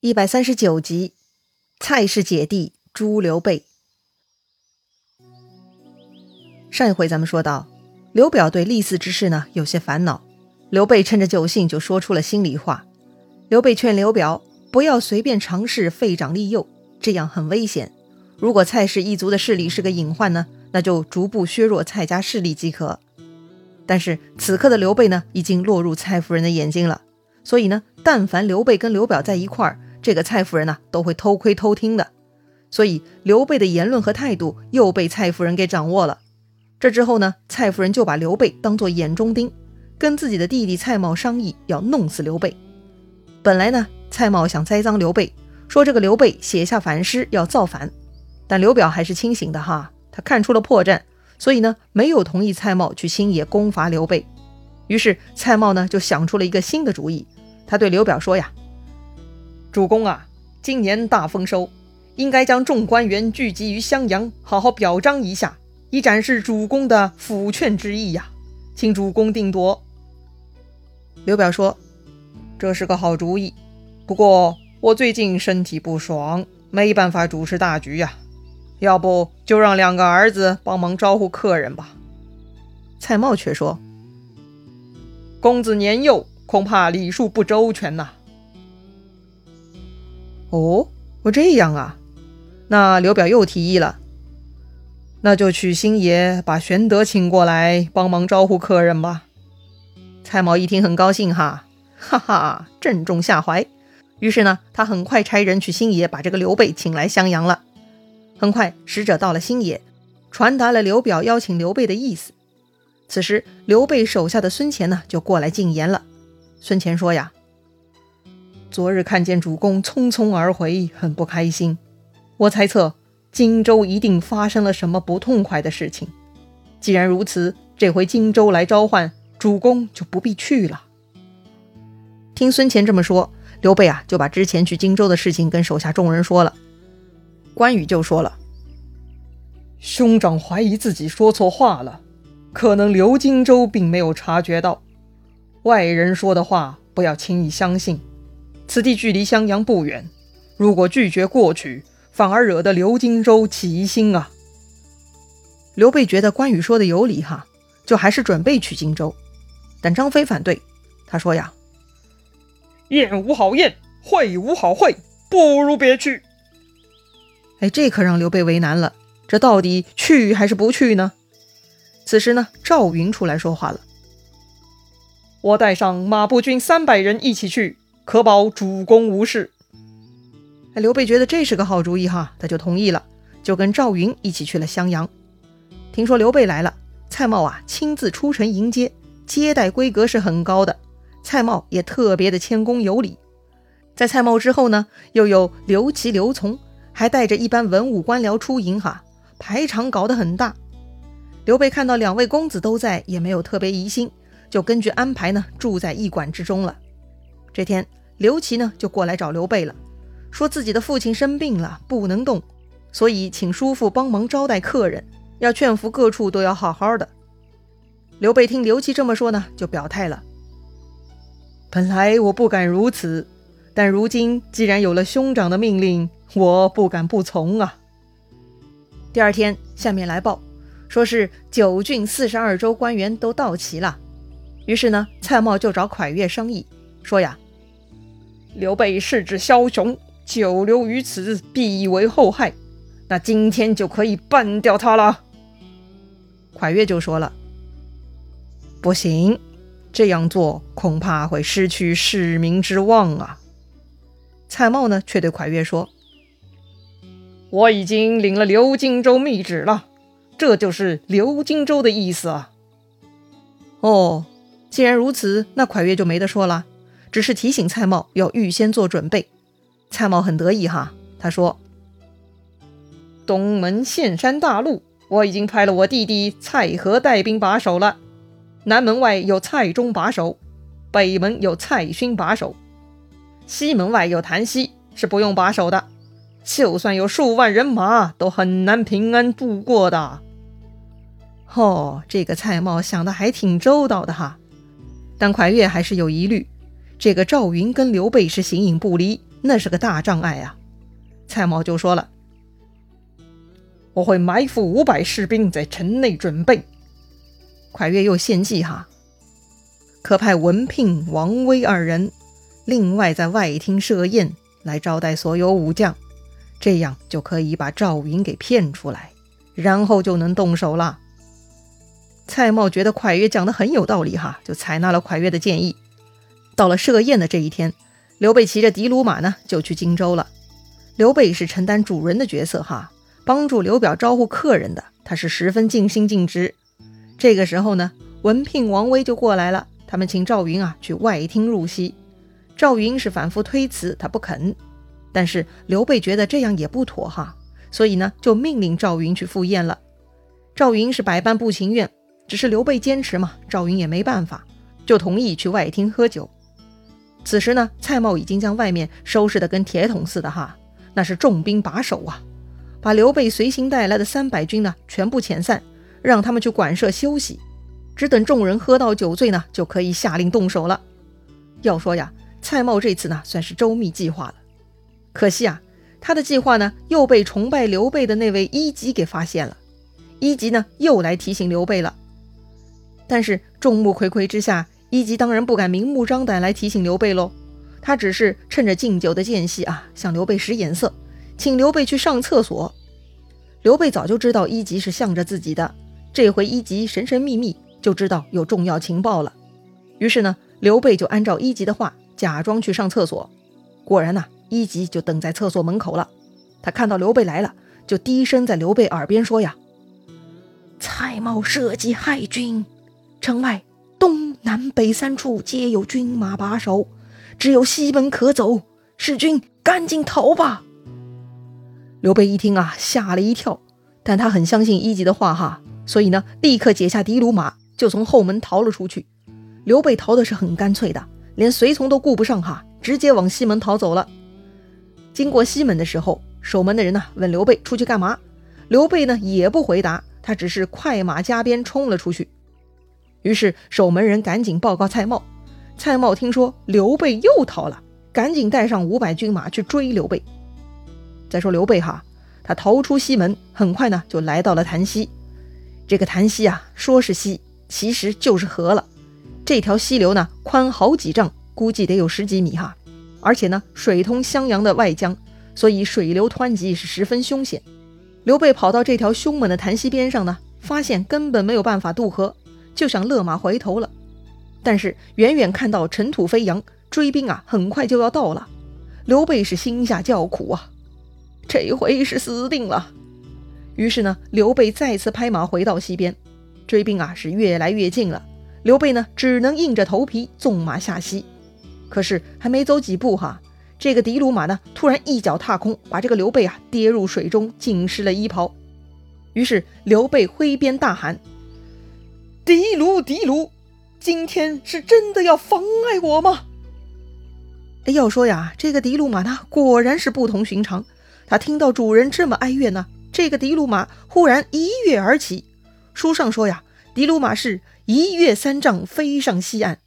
一百三十九集，蔡氏姐弟诛刘备。上一回咱们说到，刘表对立嗣之事呢有些烦恼，刘备趁着酒兴就说出了心里话。刘备劝刘表不要随便尝试废长立幼，这样很危险。如果蔡氏一族的势力是个隐患呢，那就逐步削弱蔡家势力即可。但是此刻的刘备呢，已经落入蔡夫人的眼睛了，所以呢，但凡刘备跟刘表在一块儿。这个蔡夫人呢，都会偷窥偷听的，所以刘备的言论和态度又被蔡夫人给掌握了。这之后呢，蔡夫人就把刘备当做眼中钉，跟自己的弟弟蔡瑁商议要弄死刘备。本来呢，蔡瑁想栽赃刘备，说这个刘备写下反诗要造反，但刘表还是清醒的哈，他看出了破绽，所以呢，没有同意蔡瑁去新野攻伐刘备。于是蔡瑁呢，就想出了一个新的主意，他对刘表说呀。主公啊，今年大丰收，应该将众官员聚集于襄阳，好好表彰一下，以展示主公的抚劝之意呀，请主公定夺。刘表说：“这是个好主意，不过我最近身体不爽，没办法主持大局呀。要不就让两个儿子帮忙招呼客人吧。”蔡瑁却说：“公子年幼，恐怕礼数不周全呐。”哦，我这样啊，那刘表又提议了，那就去星爷把玄德请过来帮忙招呼客人吧。蔡瑁一听很高兴哈，哈哈，正中下怀。于是呢，他很快差人去星爷把这个刘备请来襄阳了。很快，使者到了星野，传达了刘表邀请刘备的意思。此时，刘备手下的孙乾呢就过来进言了。孙乾说呀。昨日看见主公匆匆而回，很不开心。我猜测荆州一定发生了什么不痛快的事情。既然如此，这回荆州来召唤主公就不必去了。听孙乾这么说，刘备啊就把之前去荆州的事情跟手下众人说了。关羽就说了：“兄长怀疑自己说错话了，可能刘荆州并没有察觉到。外人说的话不要轻易相信。”此地距离襄阳不远，如果拒绝过去，反而惹得刘荆州起疑心啊。刘备觉得关羽说的有理哈，就还是准备去荆州。但张飞反对，他说呀：“宴无好宴，会无好会，不如别去。”哎，这可让刘备为难了，这到底去还是不去呢？此时呢，赵云出来说话了：“我带上马步军三百人一起去。”可保主公无事。哎，刘备觉得这是个好主意哈，他就同意了，就跟赵云一起去了襄阳。听说刘备来了，蔡瑁啊亲自出城迎接，接待规格是很高的。蔡瑁也特别的谦恭有礼。在蔡瑁之后呢，又有刘琦、刘琮，还带着一班文武官僚出迎哈，排场搞得很大。刘备看到两位公子都在，也没有特别疑心，就根据安排呢，住在驿馆之中了。这天。刘琦呢就过来找刘备了，说自己的父亲生病了，不能动，所以请叔父帮忙招待客人，要劝服各处都要好好的。刘备听刘琦这么说呢，就表态了：本来我不敢如此，但如今既然有了兄长的命令，我不敢不从啊。第二天，下面来报，说是九郡四十二州官员都到齐了，于是呢，蔡瑁就找蒯越商议，说呀。刘备是只枭雄，久留于此必为后害。那今天就可以办掉他了。蒯越就说了：“不行，这样做恐怕会失去市民之望啊。”蔡瑁呢，却对蒯越说：“我已经领了刘荆州密旨了，这就是刘荆州的意思啊。”哦，既然如此，那蒯越就没得说了。只是提醒蔡瑁要预先做准备。蔡瑁很得意哈，他说：“东门岘山大路，我已经派了我弟弟蔡和带兵把守了。南门外有蔡中把守，北门有蔡勋把守，西门外有谭熙，是不用把守的。就算有数万人马，都很难平安度过的。”哦，这个蔡瑁想的还挺周到的哈。但蒯越还是有疑虑。这个赵云跟刘备是形影不离，那是个大障碍啊。蔡瑁就说了：“我会埋伏五百士兵在城内准备。”蒯越又献计哈，可派文聘、王威二人，另外在外厅设宴来招待所有武将，这样就可以把赵云给骗出来，然后就能动手了。蔡瑁觉得蒯越讲的很有道理哈，就采纳了蒯越的建议。到了设宴的这一天，刘备骑着的卢马呢，就去荆州了。刘备是承担主人的角色哈，帮助刘表招呼客人的，他是十分尽心尽职。这个时候呢，文聘、王威就过来了，他们请赵云啊去外厅入席。赵云是反复推辞，他不肯。但是刘备觉得这样也不妥哈，所以呢，就命令赵云去赴宴了。赵云是百般不情愿。只是刘备坚持嘛，赵云也没办法，就同意去外厅喝酒。此时呢，蔡瑁已经将外面收拾得跟铁桶似的哈，那是重兵把守啊，把刘备随行带来的三百军呢全部遣散，让他们去馆舍休息，只等众人喝到酒醉呢，就可以下令动手了。要说呀，蔡瑁这次呢算是周密计划了，可惜啊，他的计划呢又被崇拜刘备的那位一级给发现了，一级呢又来提醒刘备了。但是众目睽睽之下，一级当然不敢明目张胆来提醒刘备喽。他只是趁着敬酒的间隙啊，向刘备使眼色，请刘备去上厕所。刘备早就知道一级是向着自己的，这回一级神神秘秘就知道有重要情报了。于是呢，刘备就按照一级的话，假装去上厕所。果然呐，一级就等在厕所门口了。他看到刘备来了，就低声在刘备耳边说呀：“蔡瑁设计害君。”城外东南北三处皆有军马把守，只有西门可走。使君赶紧逃吧！刘备一听啊，吓了一跳，但他很相信一级的话哈，所以呢，立刻解下的卢马，就从后门逃了出去。刘备逃的是很干脆的，连随从都顾不上哈，直接往西门逃走了。经过西门的时候，守门的人呢问刘备出去干嘛？刘备呢也不回答，他只是快马加鞭冲了出去。于是守门人赶紧报告蔡瑁，蔡瑁听说刘备又逃了，赶紧带上五百军马去追刘备。再说刘备哈，他逃出西门，很快呢就来到了潭溪。这个潭溪啊，说是溪，其实就是河了。这条溪流呢宽好几丈，估计得有十几米哈，而且呢水通襄阳的外江，所以水流湍急，是十分凶险。刘备跑到这条凶猛的潭溪边上呢，发现根本没有办法渡河。就想勒马回头了，但是远远看到尘土飞扬，追兵啊很快就要到了。刘备是心下叫苦啊，这回是死定了。于是呢，刘备再次拍马回到西边，追兵啊是越来越近了。刘备呢只能硬着头皮纵马下西。可是还没走几步哈，这个的卢马呢突然一脚踏空，把这个刘备啊跌入水中，浸湿了衣袍。于是刘备挥鞭大喊。的卢，的卢，今天是真的要妨碍我吗？要说呀，这个的卢马呢，果然是不同寻常。他听到主人这么哀怨呢，这个的卢马忽然一跃而起。书上说呀，的卢马是一跃三丈飞上西岸。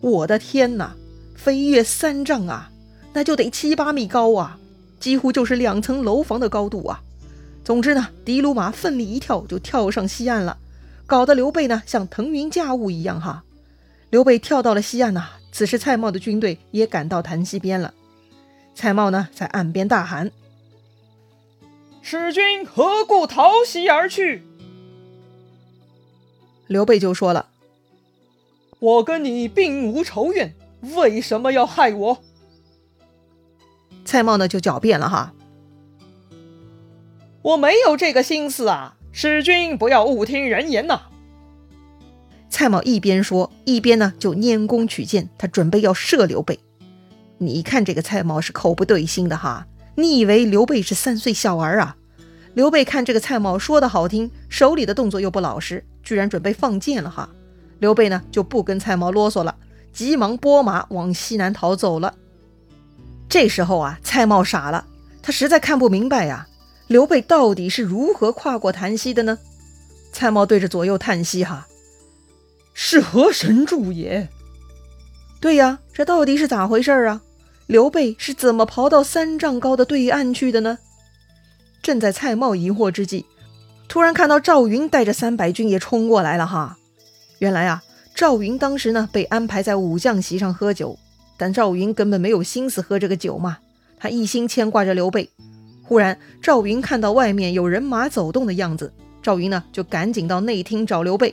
我的天哪，飞跃三丈啊，那就得七八米高啊，几乎就是两层楼房的高度啊。总之呢，的卢马奋力一跳，就跳上西岸了。搞得刘备呢像腾云驾雾一样哈，刘备跳到了西岸呐。此时蔡瑁的军队也赶到潭溪边了，蔡瑁呢在岸边大喊：“使君何故逃袭而去？”刘备就说了：“我跟你并无仇怨，为什么要害我？”蔡瑁呢就狡辩了哈：“我没有这个心思啊。”使君不要误听人言呐！蔡瑁一边说，一边呢就拈弓取箭，他准备要射刘备。你看这个蔡瑁是口不对心的哈！你以为刘备是三岁小儿啊？刘备看这个蔡瑁说的好听，手里的动作又不老实，居然准备放箭了哈！刘备呢就不跟蔡瑁啰嗦了，急忙拨马往西南逃走了。这时候啊，蔡瑁傻了，他实在看不明白呀。刘备到底是如何跨过潭溪的呢？蔡瑁对着左右叹息：“哈，是何神助也？”对呀，这到底是咋回事啊？刘备是怎么跑到三丈高的对岸去的呢？正在蔡瑁疑惑之际，突然看到赵云带着三百军也冲过来了哈。原来啊，赵云当时呢被安排在武将席上喝酒，但赵云根本没有心思喝这个酒嘛，他一心牵挂着刘备。忽然，赵云看到外面有人马走动的样子，赵云呢就赶紧到内厅找刘备，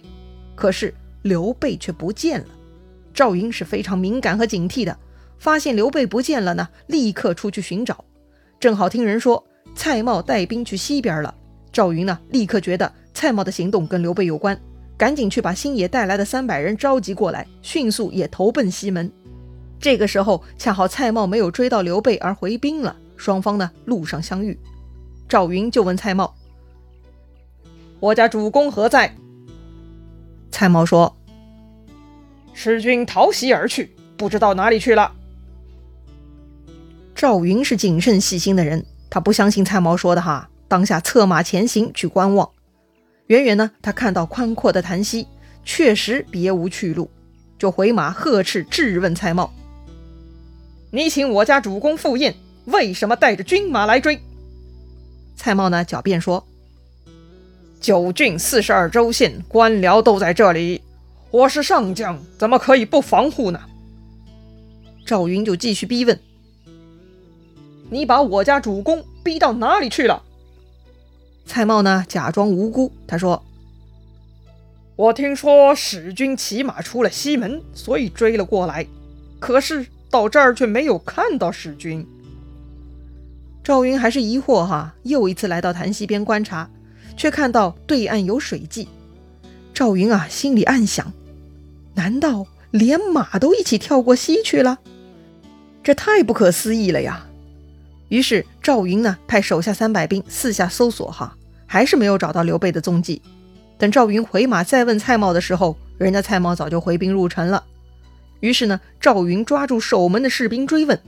可是刘备却不见了。赵云是非常敏感和警惕的。发现刘备不见了呢，立刻出去寻找。正好听人说蔡瑁带兵去西边了。赵云呢，立刻觉得蔡瑁的行动跟刘备有关，赶紧去把星野带来的三百人召集过来，迅速也投奔西门。这个时候恰好蔡瑁没有追到刘备而回兵了，双方呢路上相遇。赵云就问蔡瑁：“我家主公何在？”蔡瑁说：“使君逃袭而去，不知道哪里去了。”赵云是谨慎细心的人，他不相信蔡瑁说的哈，当下策马前行去观望。远远呢，他看到宽阔的潭溪，确实别无去路，就回马呵斥质问蔡瑁：“你请我家主公赴宴，为什么带着军马来追？”蔡瑁呢狡辩说：“九郡四十二州县官僚都在这里，我是上将，怎么可以不防护呢？”赵云就继续逼问。你把我家主公逼到哪里去了？蔡瑁呢？假装无辜，他说：“我听说使君骑马出了西门，所以追了过来。可是到这儿却没有看到使君。”赵云还是疑惑哈，又一次来到潭溪边观察，却看到对岸有水迹。赵云啊，心里暗想：难道连马都一起跳过溪去了？这太不可思议了呀！于是赵云呢，派手下三百兵四下搜索，哈，还是没有找到刘备的踪迹。等赵云回马再问蔡瑁的时候，人家蔡瑁早就回兵入城了。于是呢，赵云抓住守门的士兵追问，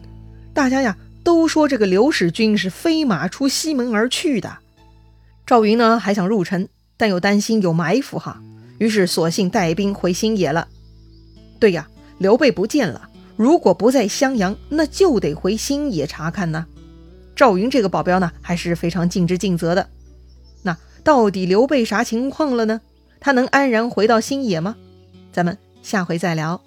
大家呀都说这个刘使君是飞马出西门而去的。赵云呢还想入城，但又担心有埋伏，哈，于是索性带兵回新野了。对呀，刘备不见了，如果不在襄阳，那就得回新野查看呢。赵云这个保镖呢，还是非常尽职尽责的。那到底刘备啥情况了呢？他能安然回到新野吗？咱们下回再聊。